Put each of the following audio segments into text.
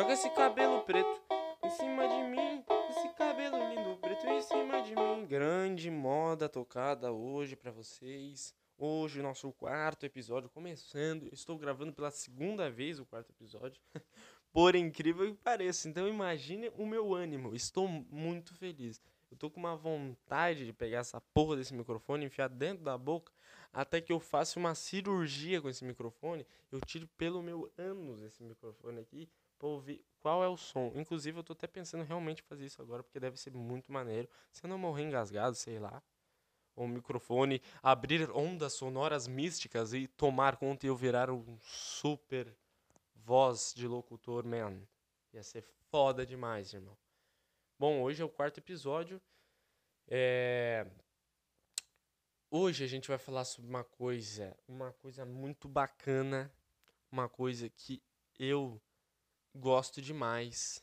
Joga esse cabelo preto em cima de mim. Esse cabelo lindo preto em cima de mim. Grande moda tocada hoje para vocês. Hoje, o nosso quarto episódio começando. Estou gravando pela segunda vez o quarto episódio. Por incrível que pareça. Então, imagine o meu ânimo. Estou muito feliz. Eu tô com uma vontade de pegar essa porra desse microfone, enfiar dentro da boca, até que eu faça uma cirurgia com esse microfone. Eu tiro pelo meu ânus esse microfone aqui pra ouvir qual é o som. Inclusive, eu tô até pensando realmente fazer isso agora, porque deve ser muito maneiro. Se eu não morrer engasgado, sei lá. O microfone abrir ondas sonoras místicas e tomar conta e eu virar um super voz de locutor, man. Ia ser foda demais, irmão. Bom, hoje é o quarto episódio. É... Hoje a gente vai falar sobre uma coisa, uma coisa muito bacana, uma coisa que eu gosto demais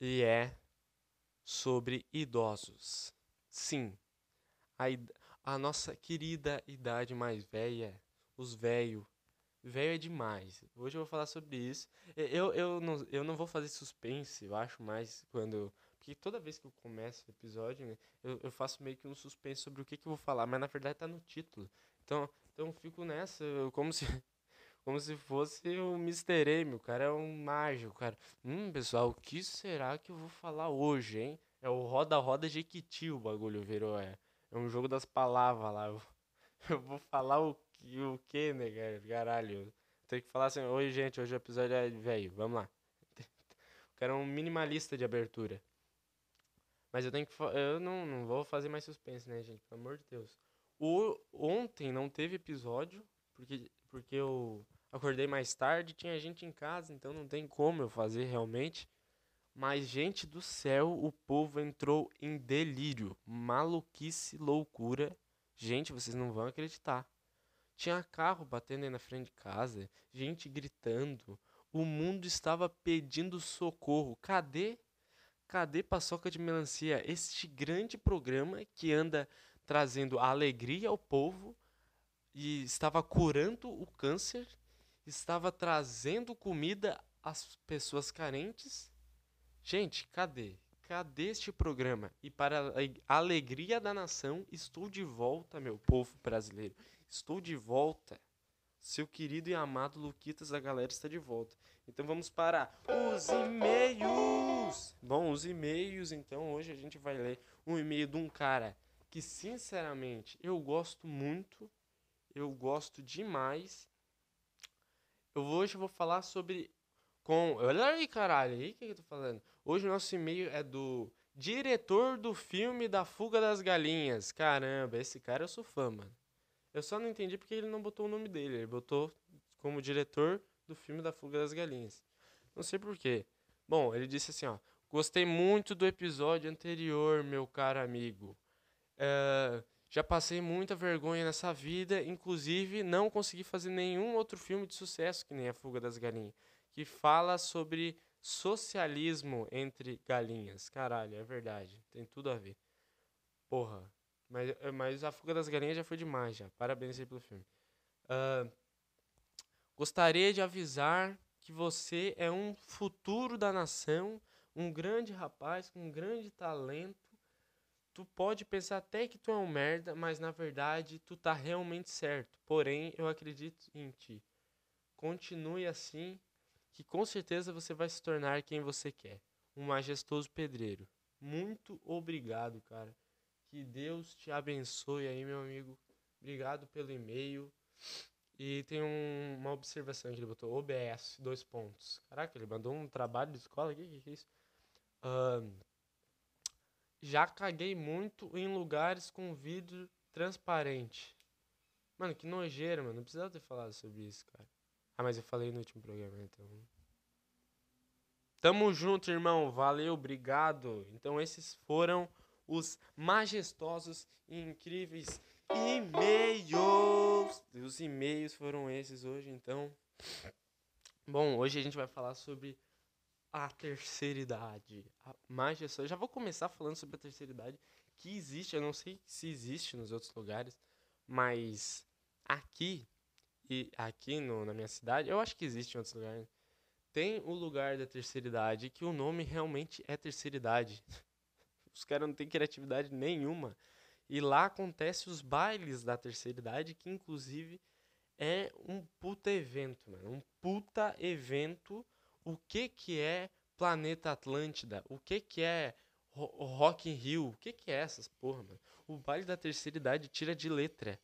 e é sobre idosos. Sim, a, a nossa querida idade mais velha, os velhos Velho é demais. Hoje eu vou falar sobre isso. Eu, eu, não, eu não vou fazer suspense, eu acho mais quando. Porque toda vez que eu começo o episódio, né, eu, eu faço meio que um suspense sobre o que, que eu vou falar, mas na verdade tá no título. Então, então eu fico nessa, como se. Como se fosse o Mr. M, o cara é um mágico, cara. Hum, pessoal, o que será que eu vou falar hoje, hein? É o roda-roda Jequiti o bagulho virou, é. É um jogo das palavras lá. Eu, eu vou falar o e o que, né, caralho? Tem que falar assim, oi gente, hoje o episódio é velho, vamos lá. O cara é um minimalista de abertura. Mas eu tenho que. Eu não, não vou fazer mais suspense, né, gente? Pelo amor de Deus. O, ontem não teve episódio, porque, porque eu acordei mais tarde, tinha gente em casa, então não tem como eu fazer realmente. Mas, gente do céu, o povo entrou em delírio. Maluquice, loucura. Gente, vocês não vão acreditar. Tinha carro batendo aí na frente de casa, gente gritando. O mundo estava pedindo socorro. Cadê? Cadê Paçoca de Melancia? Este grande programa que anda trazendo alegria ao povo e estava curando o câncer, estava trazendo comida às pessoas carentes. Gente, cadê? Cadê este programa? E para a alegria da nação, estou de volta, meu povo brasileiro. Estou de volta. Seu querido e amado Luquitas da galera está de volta. Então vamos para os e-mails. Bom, os e-mails, então hoje a gente vai ler um e-mail de um cara que sinceramente eu gosto muito, eu gosto demais. Eu hoje vou falar sobre com, olha aí, caralho, aí que eu tô falando. Hoje o nosso e-mail é do diretor do filme da Fuga das Galinhas. Caramba, esse cara eu sou fã, mano. Eu só não entendi porque ele não botou o nome dele. Ele botou como diretor do filme da Fuga das Galinhas. Não sei porquê. Bom, ele disse assim, ó. Gostei muito do episódio anterior, meu caro amigo. É, já passei muita vergonha nessa vida, inclusive não consegui fazer nenhum outro filme de sucesso que nem A Fuga das Galinhas, que fala sobre socialismo entre galinhas. Caralho, é verdade, tem tudo a ver. Porra, mas, eh, mas A Fuga das Galinhas já foi demais, já. Parabéns aí pelo filme. Uh, gostaria de avisar que você é um futuro da nação, um grande rapaz com um grande talento. Tu pode pensar até que tu é um merda, mas na verdade tu tá realmente certo. Porém, eu acredito em ti. Continue assim, que com certeza você vai se tornar quem você quer. Um majestoso pedreiro. Muito obrigado, cara. Que Deus te abençoe aí, meu amigo. Obrigado pelo e-mail. E tem um, uma observação que ele botou: OBS, dois pontos. Caraca, ele mandou um trabalho de escola aqui? O que, que é isso? Uh, já caguei muito em lugares com vidro transparente. Mano, que nojeira, mano. Não precisava ter falado sobre isso, cara. Ah, mas eu falei no último programa, então. Tamo junto, irmão. Valeu, obrigado. Então, esses foram os majestosos e incríveis e-mails. Os e-mails foram esses hoje, então. Bom, hoje a gente vai falar sobre a terceira idade. A majestosa. Já vou começar falando sobre a terceira idade que existe. Eu não sei se existe nos outros lugares, mas aqui e aqui no, na minha cidade, eu acho que existe em outros lugares. tem o lugar da terceira idade, que o nome realmente é terceira idade. Os caras não têm criatividade nenhuma. E lá acontece os bailes da terceira idade, que inclusive é um puta evento, mano. Um puta evento. O que que é Planeta Atlântida? O que que é Rock in Rio? O que que é essas porra, mano? O baile da terceira idade tira de letra.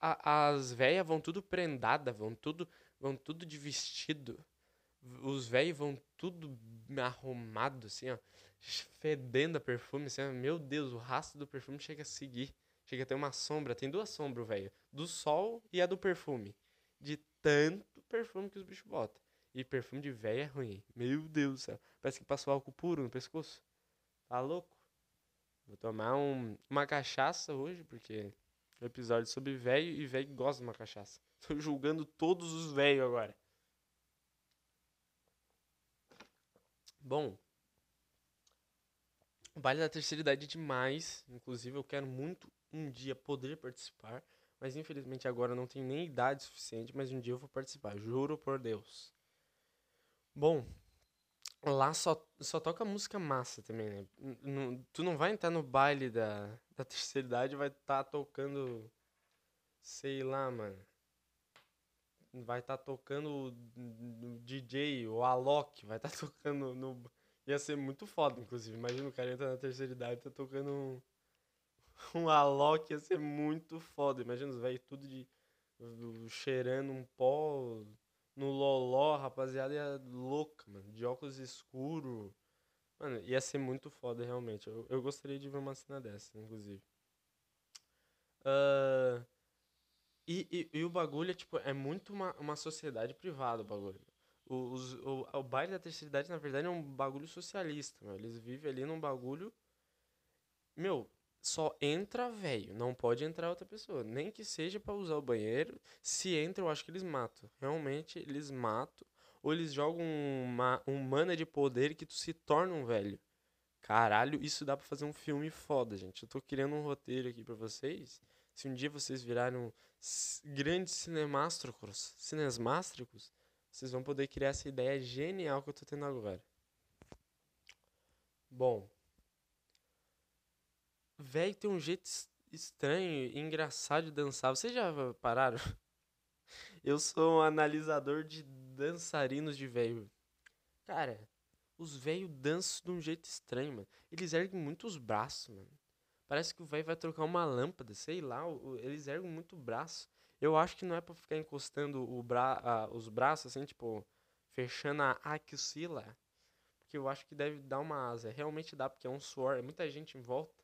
A, as velhas vão tudo prendada, vão tudo, vão tudo de vestido. Os velhos vão tudo arrumado, assim, ó. Fedendo a perfume, assim, ó. Meu Deus, o rastro do perfume chega a seguir. Chega a ter uma sombra. Tem duas sombras, velho. Do sol e a do perfume. De tanto perfume que os bichos botam. E perfume de velho é ruim. Meu Deus do céu. Parece que passou álcool puro no pescoço. Tá louco? Vou tomar um, uma cachaça hoje, porque é um episódio sobre velho e velho gosta de uma cachaça. Tô julgando todos os velhos agora. Bom, o baile da terceira idade é demais. Inclusive, eu quero muito um dia poder participar. Mas infelizmente agora não tenho nem idade suficiente. Mas um dia eu vou participar, juro por Deus. Bom, lá só, só toca música massa também, né? Tu não vai entrar no baile da, da terceira idade vai estar tá tocando. Sei lá, mano vai estar tá tocando no DJ, o Alok, vai estar tá tocando no. Ia ser muito foda, inclusive. Imagina o cara entra na terceira idade e tá tocando um. Um Alok ia ser muito foda. Imagina os velhos tudo de. cheirando um pó no loló, rapaziada ia louca, mano. De óculos escuro. Mano, ia ser muito foda, realmente. Eu, eu gostaria de ver uma cena dessa, inclusive. Uh, e, e, e, o bagulho é, tipo, é muito uma, uma sociedade privada o bagulho. O, os, o, o baile da terceira idade, na verdade, é um bagulho socialista, meu. Eles vivem ali num bagulho. Meu, só entra velho, não pode entrar outra pessoa. Nem que seja para usar o banheiro. Se entra, eu acho que eles matam. Realmente, eles matam. Ou eles jogam uma, um mana de poder que tu se torna um velho. Caralho, isso dá pra fazer um filme foda, gente. Eu tô criando um roteiro aqui pra vocês. Se um dia vocês virarem grandes cinemástricos, cinesmástricos, vocês vão poder criar essa ideia genial que eu tô tendo agora. Bom, velho tem um jeito estranho e engraçado de dançar. Vocês já pararam? Eu sou um analisador de dançarinos de velho. Cara, os velhos dançam de um jeito estranho, mano. Eles erguem muito os braços, mano. Parece que o velho vai trocar uma lâmpada, sei lá. Eles erguem muito o braço. Eu acho que não é pra ficar encostando o bra os braços, assim, tipo, fechando a axila. Porque eu acho que deve dar uma asa. Realmente dá, porque é um suor. É muita gente em volta.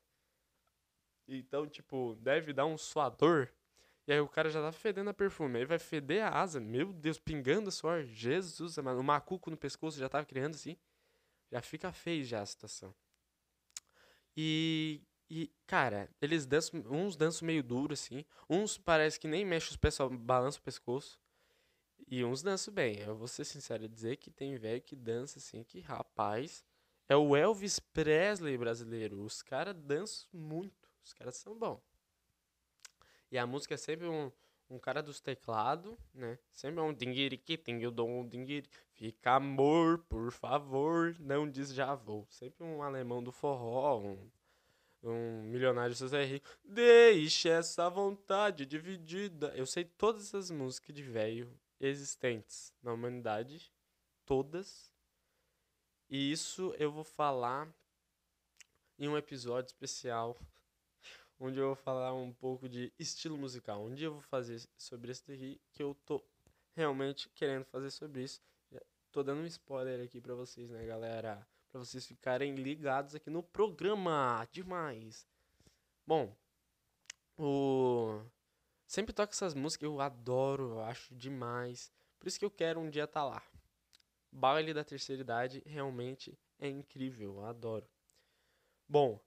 Então, tipo, deve dar um suador. E aí o cara já tá fedendo a perfume. Aí vai feder a asa. Meu Deus, pingando suor. Jesus, mano. O macuco no pescoço já tava criando assim. Já fica feio já a situação. E e, cara, eles dançam. Uns dançam meio duro, assim. Uns parece que nem mexe os pés, só balança o pescoço. E uns dançam bem. Eu vou ser sincero dizer que tem velho que dança, assim, que rapaz. É o Elvis Presley brasileiro. Os caras dançam muito. Os caras são bons. E a música é sempre um, um cara dos teclados, né? Sempre é um dinguiri que tem o dom dinguiri. Fica amor, por favor, não diz já vou. Sempre um alemão do forró, um um milionário José Rico. Deixe essa vontade dividida. Eu sei todas essas músicas de velho existentes na humanidade, todas. E isso eu vou falar em um episódio especial, onde eu vou falar um pouco de estilo musical. Um dia eu vou fazer sobre esse daqui, que eu tô realmente querendo fazer sobre isso. Tô dando um spoiler aqui pra vocês, né, galera? para vocês ficarem ligados aqui no programa. Demais. Bom, o sempre toco essas músicas, eu adoro, eu acho demais. Por isso que eu quero um dia estar tá lá. Baile da terceira idade realmente é incrível, eu adoro. Bom,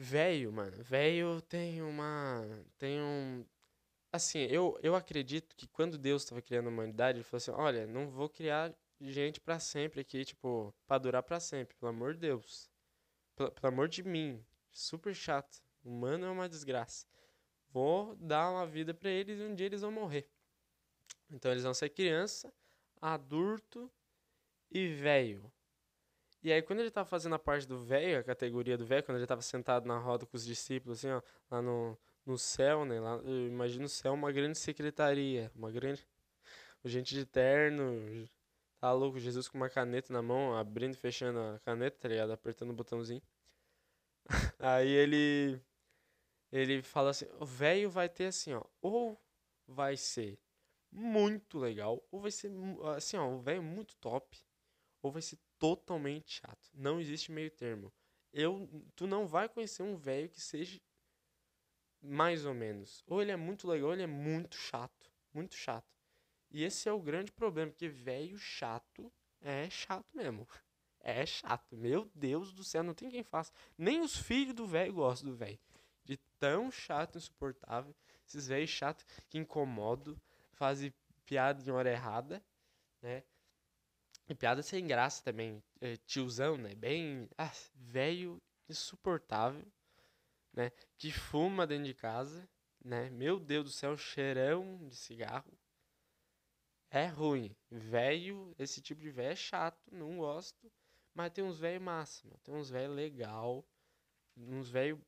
velho, mano, velho tem uma tem um assim, eu eu acredito que quando Deus estava criando a humanidade, ele falou assim: "Olha, não vou criar gente para sempre aqui, tipo, pra durar para sempre, pelo amor de Deus. Pelo, pelo amor de mim. Super chato. Humano é uma desgraça. Vou dar uma vida para eles e um dia eles vão morrer. Então eles vão ser criança, adulto e velho. E aí, quando ele tava fazendo a parte do velho, a categoria do velho, quando ele tava sentado na roda com os discípulos, assim, ó, lá no, no céu, né? Lá, eu imagino o céu uma grande secretaria, uma grande. Gente de terno, tá louco, Jesus com uma caneta na mão, abrindo e fechando a caneta, tá ligado? Apertando o botãozinho. aí ele. Ele fala assim: o velho vai ter assim, ó, ou vai ser muito legal, ou vai ser assim, ó, o velho muito top, ou vai ser totalmente chato. Não existe meio termo. Eu, tu não vai conhecer um velho que seja mais ou menos. Ou ele é muito legal, ou ele é muito chato, muito chato. E esse é o grande problema, porque velho chato é chato mesmo. É chato. Meu Deus do céu, não tem quem faça. Nem os filhos do velho gostam do velho. De tão chato, insuportável. Esses velhos chatos que incomodam, fazem piada em hora errada, né? E piada sem graça também. É, tiozão, né? Bem. Ah, velho insuportável, né? Que fuma dentro de casa, né? Meu Deus do céu, cheirão de cigarro. É ruim. Velho, esse tipo de velho é chato, não gosto. Mas tem uns velho massa, tem uns velho legal, uns velho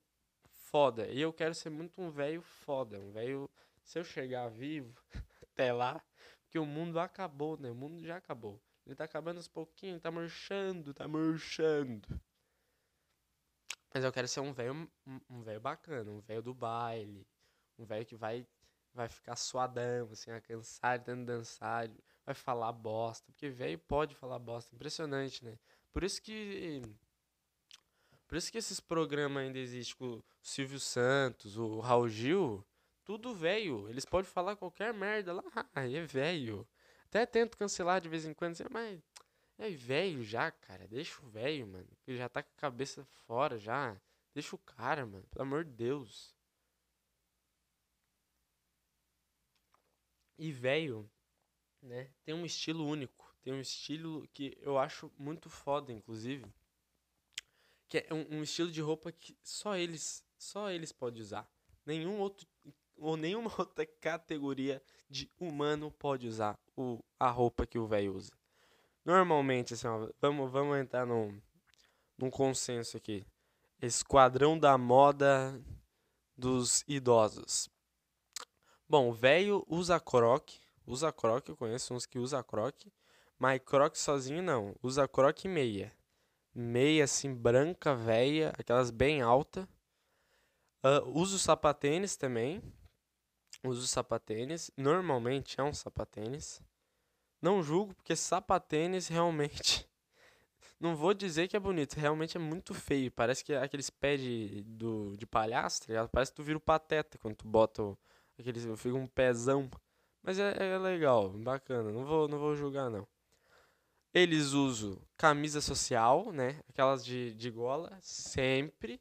foda. E eu quero ser muito um velho foda, um velho. Se eu chegar vivo até lá, porque o mundo acabou, né? O mundo já acabou. Ele tá acabando aos pouquinhos, tá murchando, tá murchando. Mas eu quero ser um velho um velho bacana, um velho do baile, um velho que vai vai ficar suadão, assim, a cansar de tanto dançar, vai falar bosta, porque velho pode falar bosta, impressionante, né? Por isso que por isso que esses programas ainda existem com o Silvio Santos, o Raul Gil, tudo velho, eles podem falar qualquer merda lá, é velho. Até tento cancelar de vez em quando, assim, mas é velho já, cara. Deixa o velho, mano. Ele já tá com a cabeça fora já. Deixa o cara, mano. Pelo amor de Deus. E velho, né? Tem um estilo único. Tem um estilo que eu acho muito foda, inclusive. Que é um, um estilo de roupa que só eles, só eles podem usar. Nenhum outro ou nenhuma outra categoria de humano pode usar o, a roupa que o velho usa. Normalmente, assim, ó, vamos, vamos entrar num, num consenso aqui. Esquadrão da moda dos idosos. Bom, o velho usa croque, usa croque, eu conheço uns que usa croque, mas croque sozinho não, usa croque meia. Meia assim branca, velha, aquelas bem alta. Uh, usa o sapatênis também, uso sapatênis. Normalmente é um sapatênis. Não julgo, porque sapatênis realmente. Não vou dizer que é bonito, realmente é muito feio. Parece que é aqueles pés de, do, de palhaço, tá? Parece que tu vira o pateta quando tu bota aqueles, fica um pezão. Mas é, é legal, bacana. Não vou, não vou julgar, não. Eles usam camisa social, né? Aquelas de, de gola, sempre.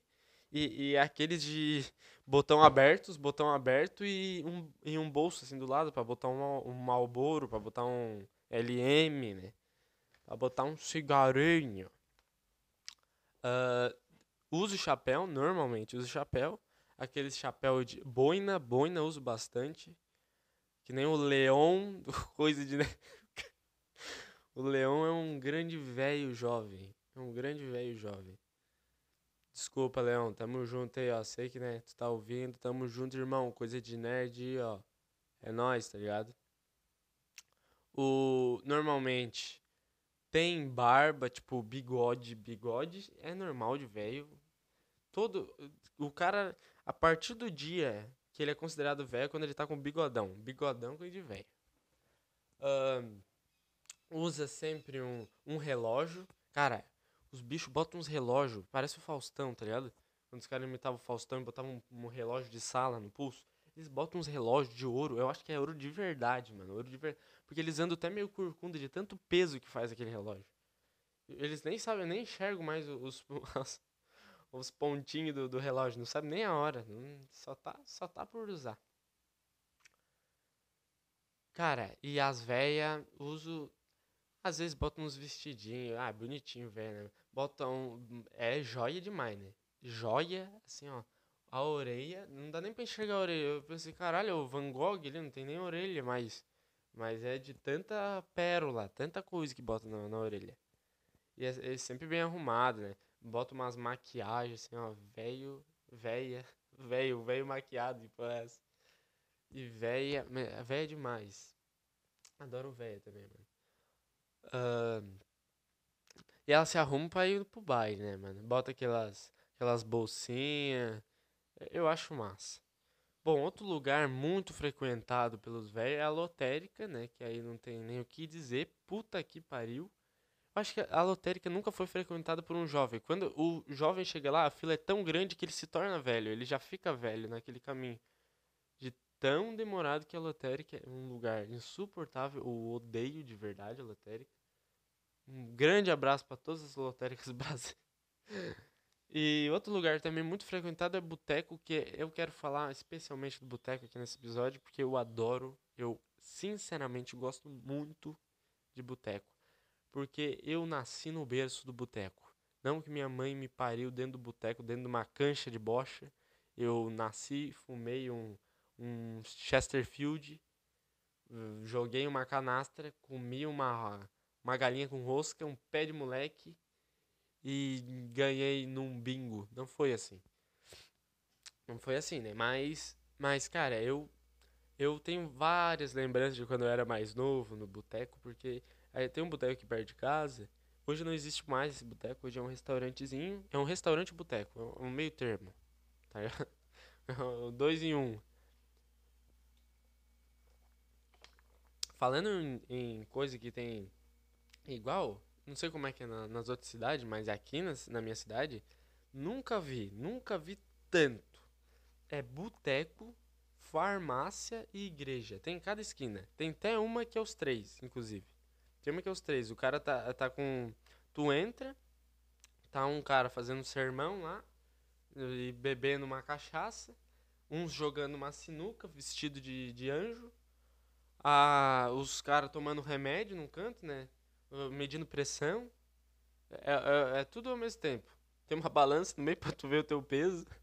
E, e aqueles de botão abertos, botão aberto e um, e um bolso assim do lado para botar um, um Malboro, para botar um LM, né? Para botar um cigarinho. Uh, uso chapéu, normalmente uso chapéu. Aqueles chapéu de boina, boina uso bastante. Que nem o leão, coisa de. o leão é um grande velho jovem. É um grande velho jovem. Desculpa, Leão. Tamo junto aí, ó. Sei que, né, tu tá ouvindo. Tamo junto, irmão. Coisa de nerd ó. É nóis, tá ligado? O... Normalmente tem barba, tipo bigode. Bigode é normal de velho. Todo... O cara, a partir do dia que ele é considerado velho, quando ele tá com bigodão. Bigodão coisa de velho. Um, usa sempre um, um relógio. Cara, os bichos botam uns relógios, parece o Faustão, tá ligado? Quando os caras imitavam o Faustão e botavam um, um, relógio de sala no pulso, eles botam uns relógios de ouro. Eu acho que é ouro de verdade, mano. Ouro de verdade. Porque eles andam até meio curcunda de tanto peso que faz aquele relógio. Eles nem sabem, nem enxergam mais os, os, os pontinhos do, do, relógio. Não sabe nem a hora. Só, tá, só tá por usar. Cara, e as velhas uso. Às vezes botam uns vestidinhos. Ah, bonitinho, velho. Né? Botam. É joia demais, né? Joia, assim, ó. A orelha. Não dá nem pra enxergar a orelha. Eu pensei, caralho, o Van Gogh ele não tem nem orelha, mas. Mas é de tanta pérola, tanta coisa que bota na, na orelha. E é, é, sempre bem arrumado, né? Bota umas maquiagens assim, ó, velho, véia, velho, velho maquiado, tipo essa. E véia, véia demais. Adoro véia também, mano. Uh, e ela se arruma pra ir pro baile, né, mano? Bota aquelas, aquelas bolsinhas. Eu acho massa. Bom, outro lugar muito frequentado pelos velhos é a lotérica, né? Que aí não tem nem o que dizer. Puta que pariu. Eu acho que a lotérica nunca foi frequentada por um jovem. Quando o jovem chega lá, a fila é tão grande que ele se torna velho. Ele já fica velho naquele caminho. De tão demorado que a lotérica é um lugar insuportável. Eu odeio de verdade a lotérica. Um grande abraço para todas as lotéricas brasileiras. E outro lugar também muito frequentado é boteco, que eu quero falar especialmente do boteco aqui nesse episódio, porque eu adoro, eu sinceramente gosto muito de boteco. Porque eu nasci no berço do boteco. Não que minha mãe me pariu dentro do boteco, dentro de uma cancha de bocha. Eu nasci, fumei um, um Chesterfield, joguei uma canastra, comi uma, uma galinha com rosca, um pé de moleque e ganhei num bingo. Não foi assim. Não foi assim, né? Mas, mas cara, eu eu tenho várias lembranças de quando eu era mais novo no boteco, porque aí tem um boteco aqui perto de casa. Hoje não existe mais esse boteco, hoje é um restaurantezinho. É um restaurante boteco, é um meio termo. Tá Dois em um. Falando em, em coisa que tem igual, não sei como é que é na, nas outras cidades, mas aqui na, na minha cidade, nunca vi, nunca vi tanto. É boteco, farmácia e igreja. Tem em cada esquina. Tem até uma que é os três, inclusive. Tem uma que é os três. O cara tá, tá com. Tu entra, tá um cara fazendo sermão lá, e bebendo uma cachaça, uns jogando uma sinuca, vestido de, de anjo, ah, os caras tomando remédio num canto, né? Medindo pressão. É, é, é, tudo ao mesmo tempo. Tem uma balança no meio pra tu ver o teu peso.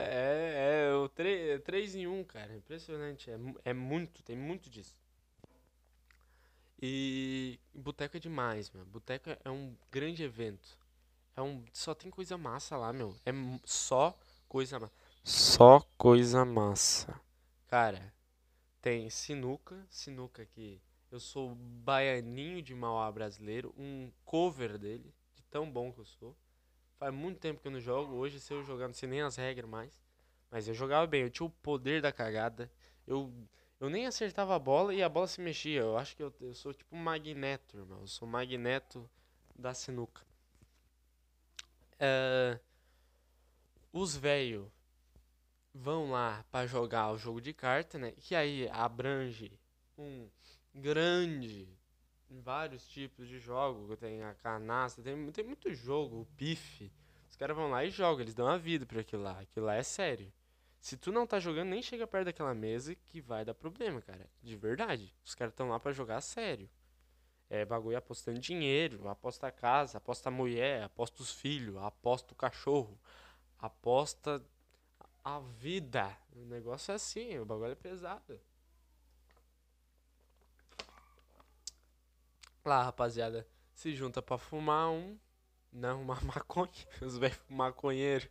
É, é o 3, 3 em 1, cara. Impressionante. É, é muito, tem muito disso. E boteco é demais, meu. Boteco é um grande evento. É um, só tem coisa massa lá, meu. É só coisa massa. Só coisa massa. Cara, tem sinuca, sinuca que eu sou baianinho de Mauá brasileiro, um cover dele, de tão bom que eu sou. Faz muito tempo que eu não jogo, hoje se eu jogar não sei nem as regras mais. Mas eu jogava bem, eu tinha o poder da cagada. Eu, eu nem acertava a bola e a bola se mexia. Eu acho que eu, eu sou tipo um magneto, irmão. Eu sou magneto da sinuca. Uh, os velhos vão lá para jogar o jogo de carta, né? Que aí abrange um grande em vários tipos de jogo. Tem a canasta, tem, tem muito jogo, o pife. Os caras vão lá e jogam, eles dão a vida pra aquilo lá. Aquilo lá é sério. Se tu não tá jogando, nem chega perto daquela mesa que vai dar problema, cara. De verdade. Os caras estão lá para jogar sério. É bagulho apostando dinheiro, aposta a casa, aposta a mulher, aposta os filhos, aposta o cachorro, aposta a vida. O negócio é assim, o bagulho é pesado. Lá, rapaziada, se junta pra fumar um. Não, uma maconha. Os velhos maconheiros.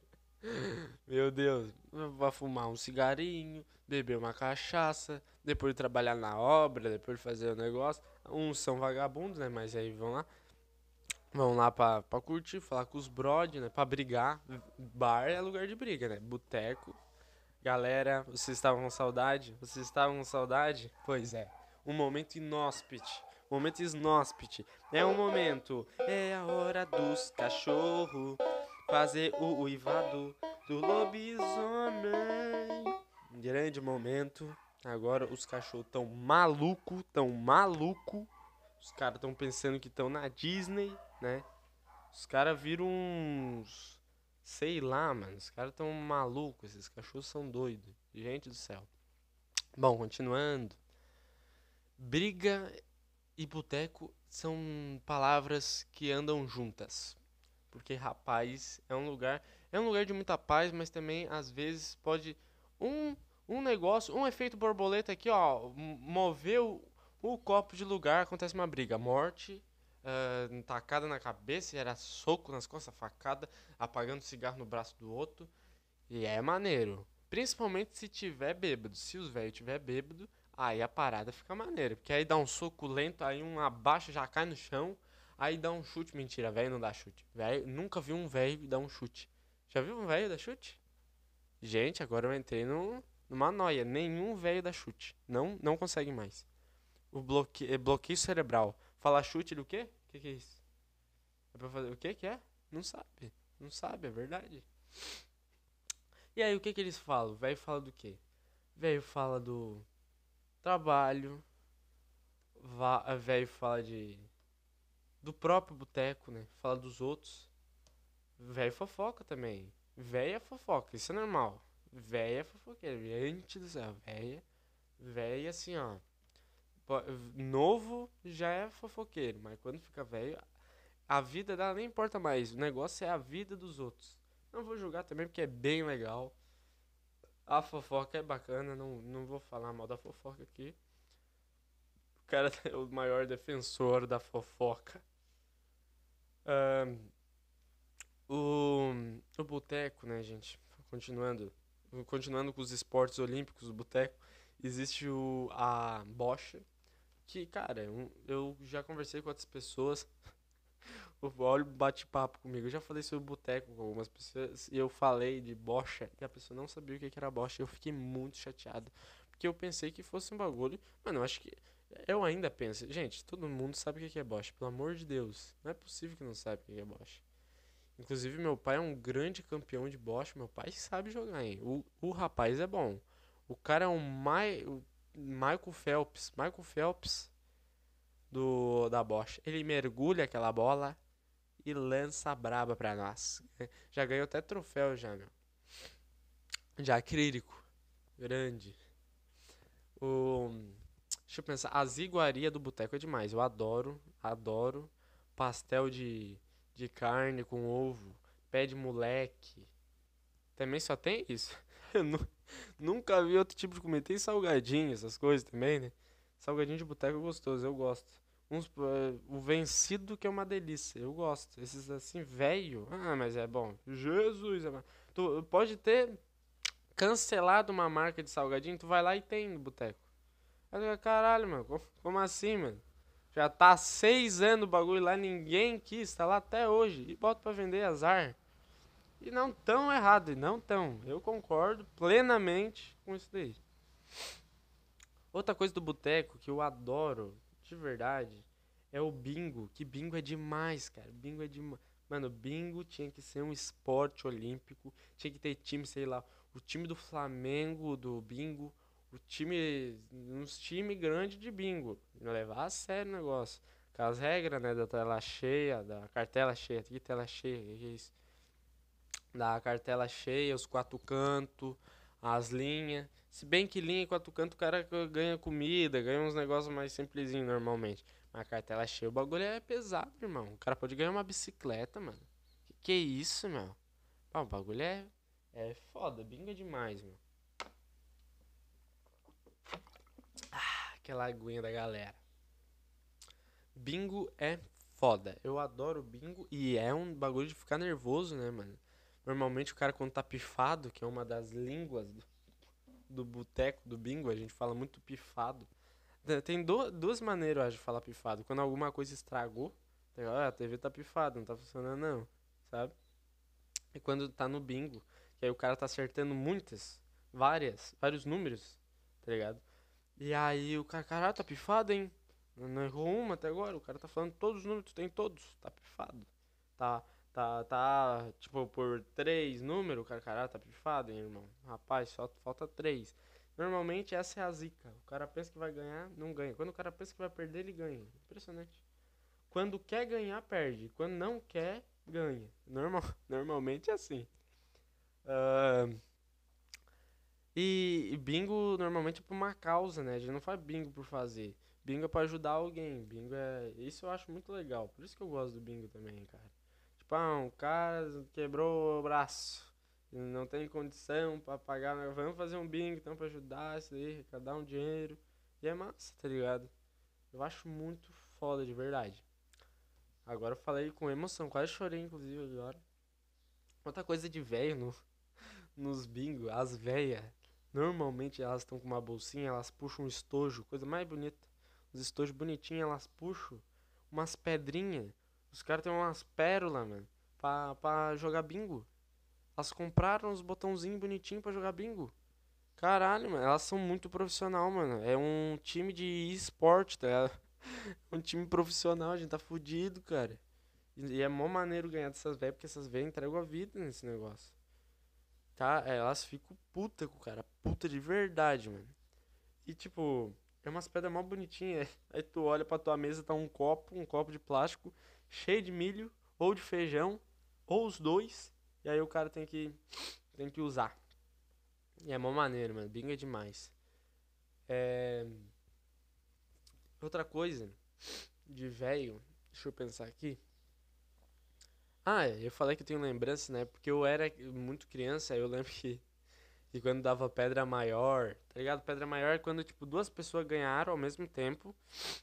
Meu Deus. Vai fumar um cigarinho, beber uma cachaça, depois de trabalhar na obra, depois de fazer o negócio. Uns são vagabundos, né? Mas aí vão lá. Vão lá pra, pra curtir, falar com os brod, né? Pra brigar. Bar é lugar de briga, né? Boteco. Galera, vocês estavam com saudade? Vocês estavam com saudade? Pois é. Um momento inóspito momento inóspite. É um momento, é a hora dos cachorros fazer o uivado do lobisomem. Grande momento. Agora os cachorros tão maluco, tão maluco. Os caras estão pensando que estão na Disney, né? Os caras viram uns. Sei lá, mano. Os caras tão malucos. Esses cachorros são doidos. Gente do céu. Bom, continuando. Briga e boteco são palavras que andam juntas. Porque rapaz é um lugar, é um lugar de muita paz, mas também às vezes pode um Um negócio, um efeito borboleta aqui, ó, moveu o copo de lugar, acontece uma briga, morte, uh, tacada na cabeça, era soco nas costas, facada, apagando cigarro no braço do outro. E é maneiro. Principalmente se tiver bêbado. Se os velhos tiver bêbado, aí a parada fica maneira. Porque aí dá um soco lento, aí um abaixa, já cai no chão. Aí dá um chute. Mentira, velho não dá chute. Véio, nunca vi um velho dar um chute. Já viu um velho dar chute? Gente, agora eu entrei no, numa noia. Nenhum velho dá chute. Não, não consegue mais. O bloque, é bloqueio cerebral. Falar chute do quê? O que, que é isso? É pra fazer o que que é? Não sabe. Não sabe, é verdade. E aí, o que que eles falam? O velho fala do quê? Velho fala do trabalho. Velho fala de. Do próprio boteco, né? Fala dos outros. Velho fofoca também. Véia fofoca, isso é normal. Véia fofoqueira. Gente do céu, véia. Véia assim, ó. Novo já é fofoqueiro, mas quando fica velho, a vida dela nem importa mais. O negócio é a vida dos outros. Não vou julgar também porque é bem legal. A fofoca é bacana, não, não vou falar mal da fofoca aqui. O cara é o maior defensor da fofoca. Um, o, o boteco, né, gente? Continuando, continuando com os esportes olímpicos, o boteco, existe o, a bocha, que, cara, eu já conversei com outras pessoas o Olho bate-papo comigo. Eu já falei sobre boteco com algumas pessoas e eu falei de bocha e a pessoa não sabia o que era bocha. Eu fiquei muito chateado. Porque eu pensei que fosse um bagulho. Mano, eu acho que. Eu ainda penso. Gente, todo mundo sabe o que é bocha. Pelo amor de Deus. Não é possível que não saiba o que é bocha. Inclusive, meu pai é um grande campeão de bocha. Meu pai sabe jogar, hein? O, o rapaz é bom. O cara é um Mai, o Michael Phelps. Michael Phelps do da Bosch. Ele mergulha aquela bola e lança braba pra nós. Já ganhou até troféu já, meu. Já acrílico. Grande. O... Deixa eu pensar. A ziguaria do boteco é demais. Eu adoro, adoro. Pastel de, de carne com ovo. Pé de moleque. Também só tem isso. Eu nunca vi outro tipo de comida. Tem salgadinho, essas coisas também, né? Salgadinho de boteco é gostoso, eu gosto. Uns, uh, o vencido que é uma delícia. Eu gosto. Esses assim, velho. Ah, mas é bom. Jesus. É... Tu pode ter cancelado uma marca de salgadinho, tu vai lá e tem no boteco. Caralho, mano. Como assim, mano? Já tá há seis anos o bagulho lá, ninguém quis, tá lá até hoje. E bota pra vender azar. E não tão errado, e não tão. Eu concordo plenamente com isso daí. Outra coisa do boteco que eu adoro, de verdade, é o bingo. Que bingo é demais, cara. Bingo é demais. Mano, bingo tinha que ser um esporte olímpico. Tinha que ter time, sei lá, o time do Flamengo, do bingo. O time. Uns time grande de bingo. Levar a sério o negócio. Com as regras, né? Da tela cheia, da cartela cheia. Que tela cheia? Que é isso? Da cartela cheia, os quatro cantos, as linhas. Se bem que linha e quatro cantos o cara ganha comida, ganha uns negócios mais simplesinhos normalmente. Mas a cartela cheia, o bagulho é pesado, irmão. O cara pode ganhar uma bicicleta, mano. Que que é isso, meu? Pô, o bagulho é, é foda, binga demais, meu. Ah, aquela aguinha da galera. Bingo é foda. Eu adoro bingo e é um bagulho de ficar nervoso, né, mano? Normalmente o cara quando tá pifado, que é uma das línguas do do boteco, do bingo, a gente fala muito pifado. Tem do, duas maneiras, eu acho, de falar pifado. Quando alguma coisa estragou, ah, a TV tá pifada, não tá funcionando não, sabe? E quando tá no bingo, que aí o cara tá acertando muitas, várias, vários números, tá ligado? E aí o cara, caralho, tá pifado, hein? Não errou uma até agora, o cara tá falando todos os números, tem todos, tá pifado. Tá, tá, tá, tipo, por três números, o cara, caralho, tá pifado, hein, irmão? Rapaz, só falta três. Normalmente essa é a zica. O cara pensa que vai ganhar, não ganha. Quando o cara pensa que vai perder, ele ganha. Impressionante. Quando quer ganhar, perde. Quando não quer, ganha. Normal, normalmente é assim. Uh, e, e, bingo normalmente é por uma causa, né? A gente não faz bingo por fazer. Bingo é pra ajudar alguém. Bingo é. Isso eu acho muito legal. Por isso que eu gosto do bingo também, cara. Tipo, ah, um cara quebrou o braço. não tem condição pra pagar, né? vamos fazer um bingo então pra ajudar isso aí, arrecadar um dinheiro. E é massa, tá ligado? Eu acho muito foda, de verdade. Agora eu falei com emoção, quase chorei, inclusive, agora. Outra coisa de velho no, nos bingos, as velhas, normalmente elas estão com uma bolsinha, elas puxam um estojo, coisa mais bonita. Os estojos bonitinhos, elas puxam umas pedrinhas. Os caras têm umas pérolas, mano, pra, pra jogar bingo. Elas compraram os botãozinhos bonitinhos pra jogar bingo. Caralho, mano, elas são muito profissional, mano. É um time de esporte, tá ligado? um time profissional, a gente tá fudido, cara. E é mó maneiro ganhar dessas velhas, porque essas velhas entregam a vida nesse negócio. Tá? É, elas ficam puta com o cara. Puta de verdade, mano. E tipo, é umas pedras mó bonitinhas. Aí tu olha pra tua mesa, tá um copo, um copo de plástico, cheio de milho, ou de feijão, ou os dois. E aí o cara tem que, tem que usar. E é mó maneiro, mano. Bingo é demais. É... Outra coisa de velho, deixa eu pensar aqui. Ah, é, eu falei que eu tenho lembrança, né? Porque eu era muito criança, eu lembro que, que quando dava pedra maior, tá ligado? Pedra maior é quando, tipo, duas pessoas ganharam ao mesmo tempo.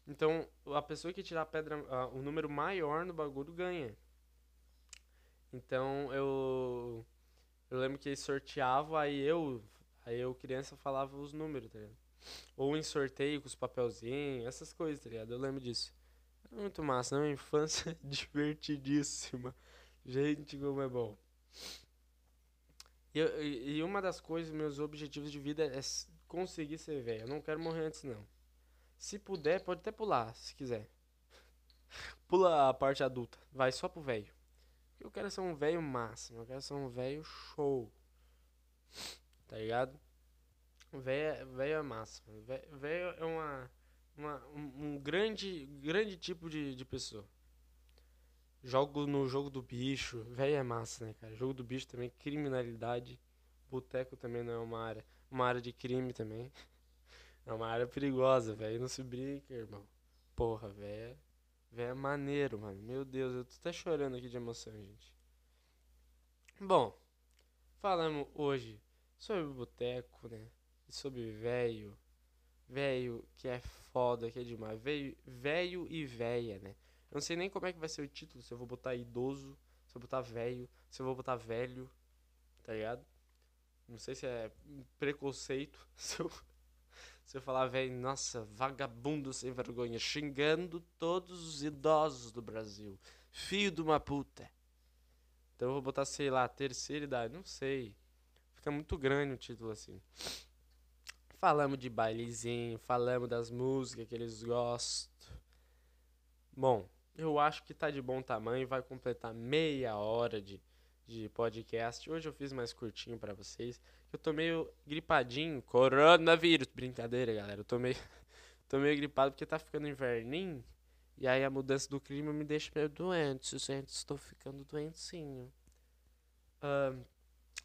Então, a pessoa que tirar a pedra, uh, o número maior no bagulho ganha. Então, eu eu lembro que eles sorteavam, aí eu, aí eu criança falava os números, tá ligado? Ou em sorteio com os papelzinhos, essas coisas, tá ligado? Eu lembro disso. Era muito massa, né? Uma infância divertidíssima. Gente, como é bom. E, e, uma das coisas, meus objetivos de vida é conseguir ser velho. Eu não quero morrer antes, não. Se puder, pode até pular, se quiser. Pula a parte adulta. Vai só pro velho. Eu quero ser um velho máximo. Eu quero ser um velho show. Tá ligado? Velho é massa. Velho é uma, uma, um, um grande, grande tipo de, de pessoa. Jogo no jogo do bicho. Velho é massa, né, cara? Jogo do bicho também, criminalidade. Boteco também não é uma área. Uma área de crime também. É uma área perigosa, velho. Não se brinca, irmão. Porra, velho. Velho é maneiro, mano. Meu Deus, eu tô até chorando aqui de emoção, gente. Bom, falamos hoje sobre boteco, né? sobre velho. Velho que é foda, que é demais. Velho e véia, né? Eu não sei nem como é que vai ser o título. Se eu vou botar idoso, se eu vou botar velho, se eu vou botar velho, tá ligado? Não sei se é preconceito. Se eu, se eu falar velho, nossa, vagabundo sem vergonha, xingando todos os idosos do Brasil. Filho de uma puta. Então eu vou botar, sei lá, terceira idade. Não sei. Fica muito grande o título assim. Falamos de bailezinho, falamos das músicas que eles gostam. Bom, eu acho que tá de bom tamanho, vai completar meia hora de, de podcast. Hoje eu fiz mais curtinho para vocês. Eu tô meio gripadinho, coronavírus. Brincadeira, galera. Eu tô meio, tô meio gripado porque tá ficando inverninho. E aí a mudança do clima me deixa meio doente, gente. Estou ficando doentinho.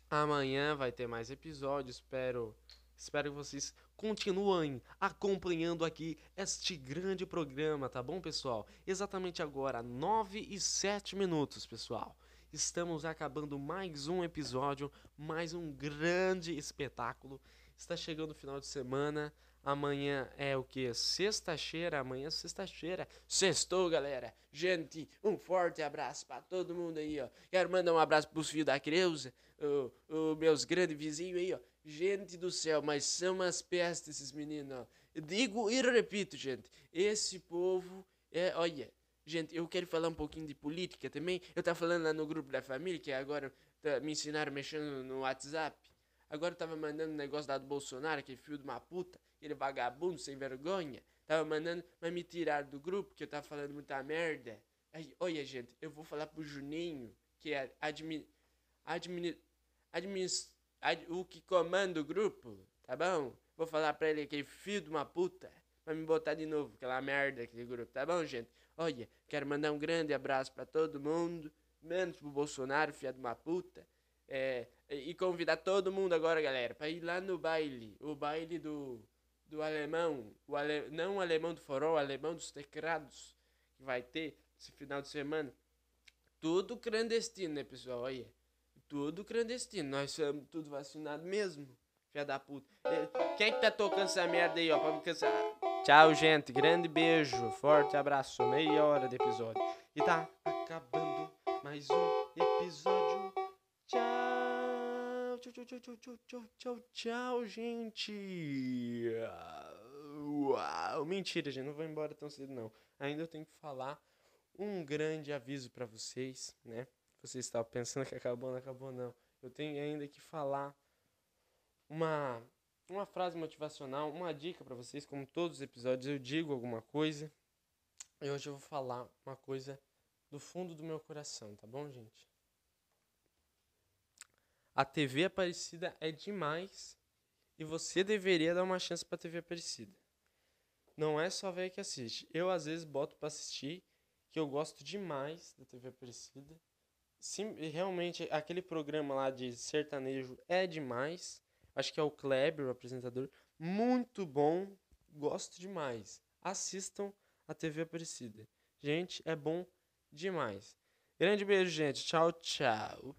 Amanhã vai ter mais episódio. Espero Espero que vocês continuem acompanhando aqui este grande programa, tá bom, pessoal? Exatamente agora, 9 e 7 minutos, pessoal. Estamos acabando mais um episódio, mais um grande espetáculo. Está chegando o final de semana. Amanhã é o que? Sexta-feira. Amanhã é sexta-feira. Sextou, galera. Gente, um forte abraço para todo mundo aí, ó. Quero mandar um abraço pros filhos da Creuza, os meus grandes vizinhos aí, ó. Gente do céu, mas são umas pestes esses meninos, ó. Digo e repito, gente. Esse povo é, olha, gente, eu quero falar um pouquinho de política também. Eu tava falando lá no grupo da família, que agora tá, me ensinaram mexendo no WhatsApp. Agora eu tava mandando um negócio lá do Bolsonaro, aquele filho de uma puta, aquele vagabundo sem vergonha. Tava mandando, mas me tiraram do grupo, que eu tava falando muita merda. Aí, olha, gente, eu vou falar pro Juninho, que é admin, admin, o que comanda o grupo, tá bom? Vou falar pra ele aquele filho de uma puta pra me botar de novo, aquela merda aquele grupo, tá bom, gente? Olha, quero mandar um grande abraço para todo mundo, menos pro Bolsonaro, filho de uma puta. É, e convidar todo mundo agora, galera, pra ir lá no baile, o baile do, do alemão, o ale, não o alemão do forró, o alemão dos teclados, que vai ter esse final de semana. Tudo clandestino, né, pessoal? Olha tudo clandestino. Nós somos tudo vacinado mesmo. Filha da puta. Quem que tá tocando essa merda aí, ó, pra me cansar? Tchau, gente. Grande beijo. Forte abraço. Meia hora de episódio. E tá acabando mais um episódio. Tchau. Tchau, tchau, tchau, tchau, tchau, tchau, tchau, gente. Uau. Mentira, gente. Não vou embora tão cedo, não. Ainda eu tenho que falar um grande aviso para vocês, né? Você estava pensando que acabou, não acabou, não. Eu tenho ainda que falar uma, uma frase motivacional, uma dica para vocês. Como todos os episódios, eu digo alguma coisa. E hoje eu vou falar uma coisa do fundo do meu coração, tá bom, gente? A TV Aparecida é demais e você deveria dar uma chance pra TV Aparecida. Não é só ver que assiste. Eu às vezes boto para assistir, que eu gosto demais da TV Aparecida. Sim, realmente aquele programa lá de sertanejo é demais. Acho que é o Kleber, o apresentador. Muito bom. Gosto demais. Assistam a TV Aparecida. Gente, é bom demais. Grande beijo, gente. Tchau, tchau.